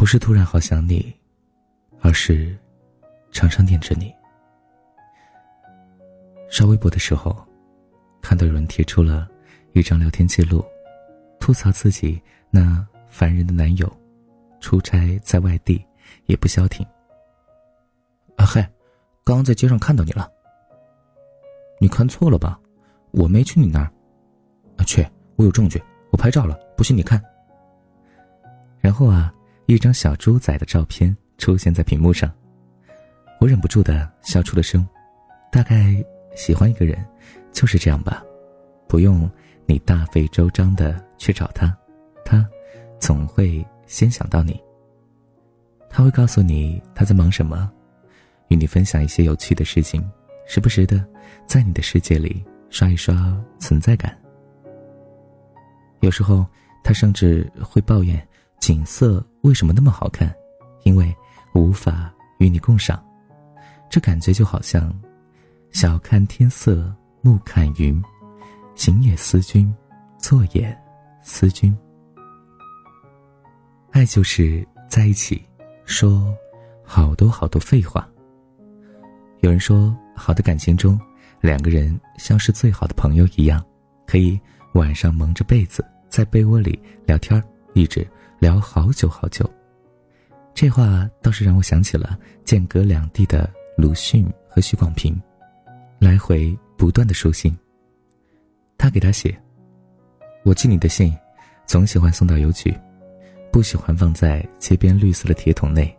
不是突然好想你，而是常常念着你。刷微博的时候，看到有人贴出了一张聊天记录，吐槽自己那烦人的男友，出差在外地也不消停。啊嗨，刚刚在街上看到你了。你看错了吧？我没去你那儿。啊去，我有证据，我拍照了，不信你看。然后啊，一张小猪仔的照片出现在屏幕上，我忍不住的笑出了声，大概。喜欢一个人，就是这样吧，不用你大费周章的去找他，他总会先想到你。他会告诉你他在忙什么，与你分享一些有趣的事情，时不时的在你的世界里刷一刷存在感。有时候他甚至会抱怨景色为什么那么好看，因为无法与你共赏，这感觉就好像。晓看天色，暮看云，行也思君，坐也思君。爱就是在一起，说好多好多废话。有人说，好的感情中，两个人像是最好的朋友一样，可以晚上蒙着被子在被窝里聊天，一直聊好久好久。这话倒是让我想起了间隔两地的鲁迅和许广平。来回不断的书信。他给他写：“我寄你的信，总喜欢送到邮局，不喜欢放在街边绿色的铁桶内。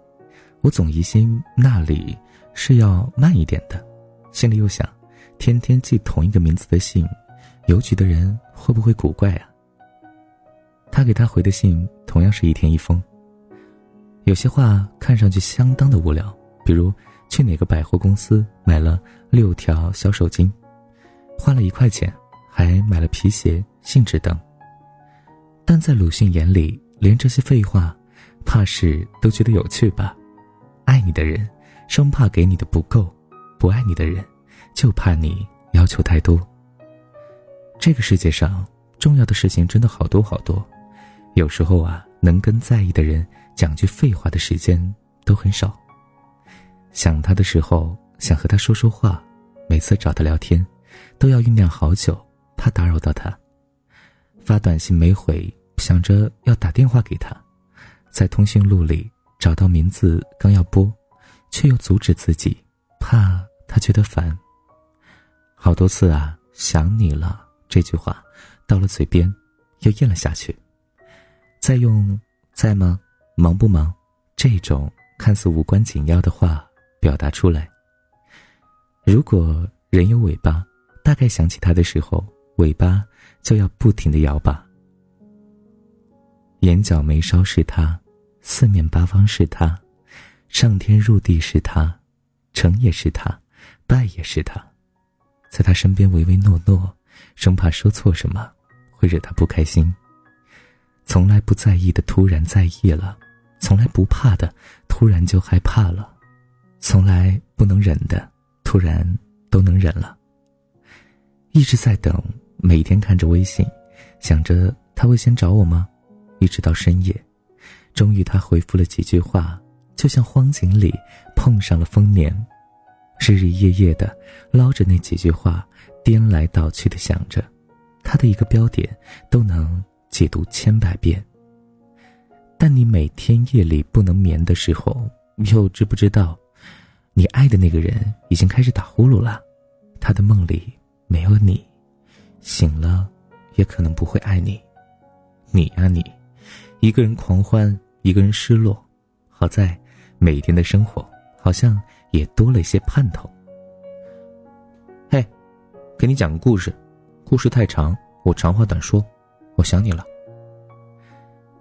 我总疑心那里是要慢一点的，心里又想，天天寄同一个名字的信，邮局的人会不会古怪啊？”他给他回的信同样是一天一封。有些话看上去相当的无聊，比如。去哪个百货公司买了六条小手巾，花了一块钱，还买了皮鞋、信纸等。但在鲁迅眼里，连这些废话，怕是都觉得有趣吧？爱你的人，生怕给你的不够；不爱你的人，就怕你要求太多。这个世界上，重要的事情真的好多好多，有时候啊，能跟在意的人讲句废话的时间都很少。想他的时候，想和他说说话，每次找他聊天，都要酝酿好久，怕打扰到他。发短信没回，想着要打电话给他，在通讯录里找到名字，刚要拨，却又阻止自己，怕他觉得烦。好多次啊，想你了这句话，到了嘴边，又咽了下去。再用在吗？忙不忙？这种看似无关紧要的话。表达出来。如果人有尾巴，大概想起他的时候，尾巴就要不停的摇吧。眼角眉梢是他，四面八方是他，上天入地是他，成也是他，败也是他，在他身边唯唯诺诺，生怕说错什么会惹他不开心。从来不在意的突然在意了，从来不怕的突然就害怕了。从来不能忍的，突然都能忍了。一直在等，每天看着微信，想着他会先找我吗？一直到深夜，终于他回复了几句话，就像荒井里碰上了丰年，日日夜夜的捞着那几句话，颠来倒去的想着，他的一个标点都能解读千百遍。但你每天夜里不能眠的时候，又知不知道？你爱的那个人已经开始打呼噜了，他的梦里没有你，醒了也可能不会爱你。你呀你，一个人狂欢，一个人失落。好在每天的生活好像也多了一些盼头。嘿，给你讲个故事，故事太长，我长话短说。我想你了。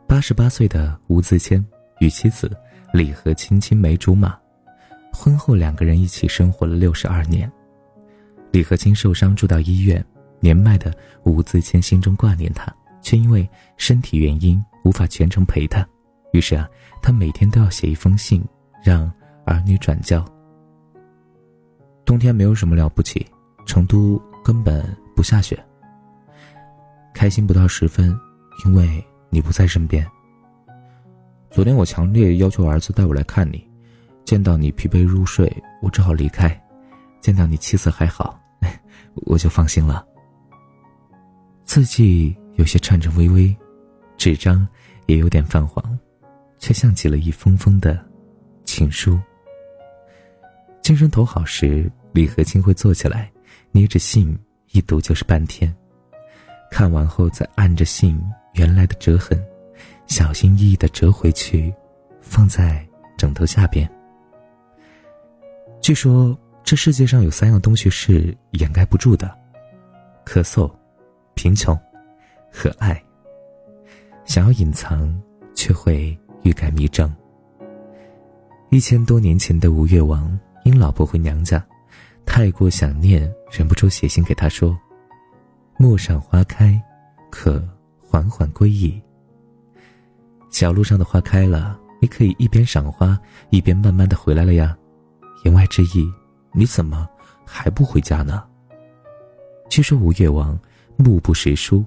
八十八岁的吴自谦与妻子李和清青梅竹马。婚后两个人一起生活了六十二年，李和清受伤住到医院，年迈的吴自谦心中挂念他，却因为身体原因无法全程陪他，于是啊，他每天都要写一封信让儿女转交。冬天没有什么了不起，成都根本不下雪。开心不到十分，因为你不在身边。昨天我强烈要求儿子带我来看你，见到你疲惫入睡，我只好离开；见到你气色还好，我就放心了。字迹有些颤颤巍巍，纸张也有点泛黄，却像极了一封封的情书。精神头好时，李和清会坐起来，捏着信一读就是半天，看完后再按着信原来的折痕。小心翼翼的折回去，放在枕头下边。据说这世界上有三样东西是掩盖不住的：咳嗽、贫穷和爱。想要隐藏，却会欲盖弥彰。一千多年前的吴越王因老婆回娘家，太过想念，忍不住写信给他说：“陌上花开，可缓缓归矣。”小路上的花开了，你可以一边赏花，一边慢慢的回来了呀。言外之意，你怎么还不回家呢？据说吴越王目不识书，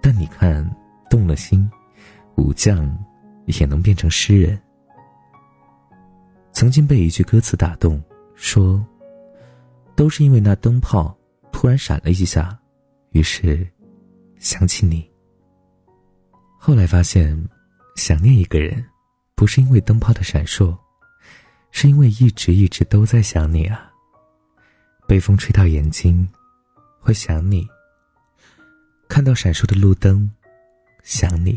但你看动了心，武将也能变成诗人。曾经被一句歌词打动，说，都是因为那灯泡突然闪了一下，于是想起你。后来发现。想念一个人，不是因为灯泡的闪烁，是因为一直一直都在想你啊。被风吹到眼睛，会想你；看到闪烁的路灯，想你；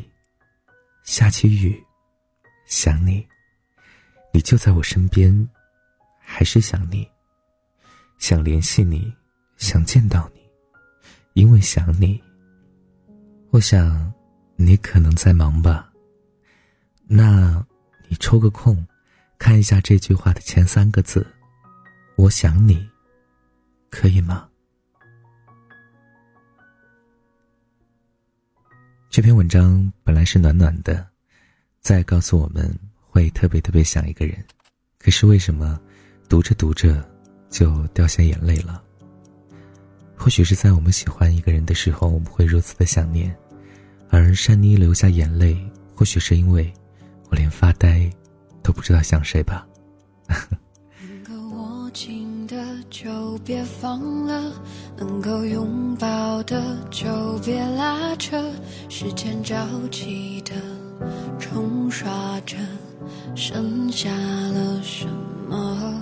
下起雨，想你；你就在我身边，还是想你。想联系你，想见到你，因为想你。我想，你可能在忙吧。那，你抽个空，看一下这句话的前三个字，“我想你”，可以吗？这篇文章本来是暖暖的，在告诉我们会特别特别想一个人，可是为什么读着读着就掉下眼泪了？或许是在我们喜欢一个人的时候，我们会如此的想念，而珊妮流下眼泪，或许是因为。我连发呆都不知道想谁吧。能够握紧的就别放了，能够拥抱的就别拉扯。时间着急的冲刷着，剩下了什么？